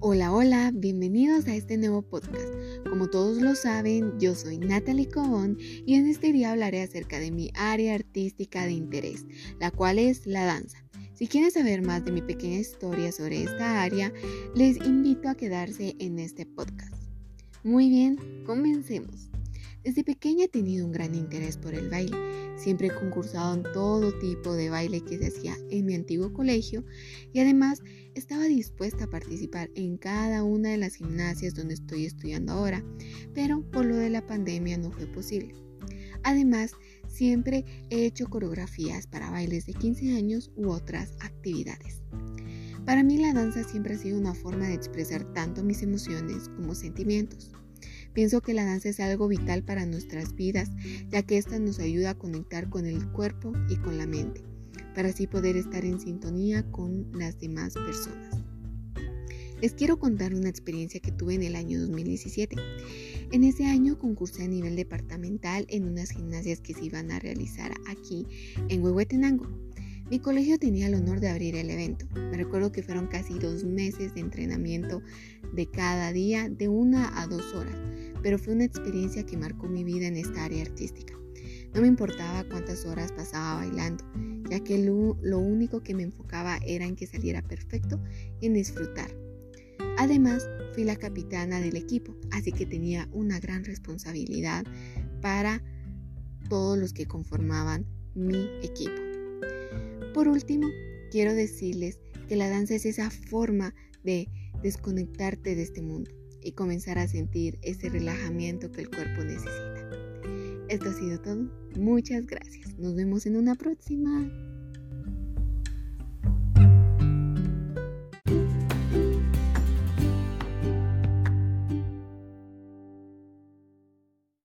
Hola, hola, bienvenidos a este nuevo podcast. Como todos lo saben, yo soy Natalie Cobón y en este día hablaré acerca de mi área artística de interés, la cual es la danza. Si quieren saber más de mi pequeña historia sobre esta área, les invito a quedarse en este podcast. Muy bien, comencemos. Desde pequeña he tenido un gran interés por el baile. Siempre he concursado en todo tipo de baile que se hacía en mi antiguo colegio y además estaba dispuesta a participar en cada una de las gimnasias donde estoy estudiando ahora, pero por lo de la pandemia no fue posible. Además, siempre he hecho coreografías para bailes de 15 años u otras actividades. Para mí la danza siempre ha sido una forma de expresar tanto mis emociones como sentimientos. Pienso que la danza es algo vital para nuestras vidas, ya que esta nos ayuda a conectar con el cuerpo y con la mente para así poder estar en sintonía con las demás personas. Les quiero contar una experiencia que tuve en el año 2017. En ese año concursé a nivel departamental en unas gimnasias que se iban a realizar aquí en Huehuetenango. Mi colegio tenía el honor de abrir el evento. Me recuerdo que fueron casi dos meses de entrenamiento de cada día, de una a dos horas, pero fue una experiencia que marcó mi vida en esta área artística. No me importaba cuántas horas pasaba bailando, ya que lo, único que me enfocaba era en que saliera perfecto y en disfrutar. Además, fui la capitana del equipo, así que tenía una gran responsabilidad para todos los que conformaban mi equipo. Por último, quiero decirles que la danza es esa forma de desconectarte de este mundo y comenzar a sentir ese relajamiento que el cuerpo necesita. Esto ha sido todo. Muchas gracias. Nos vemos en una próxima.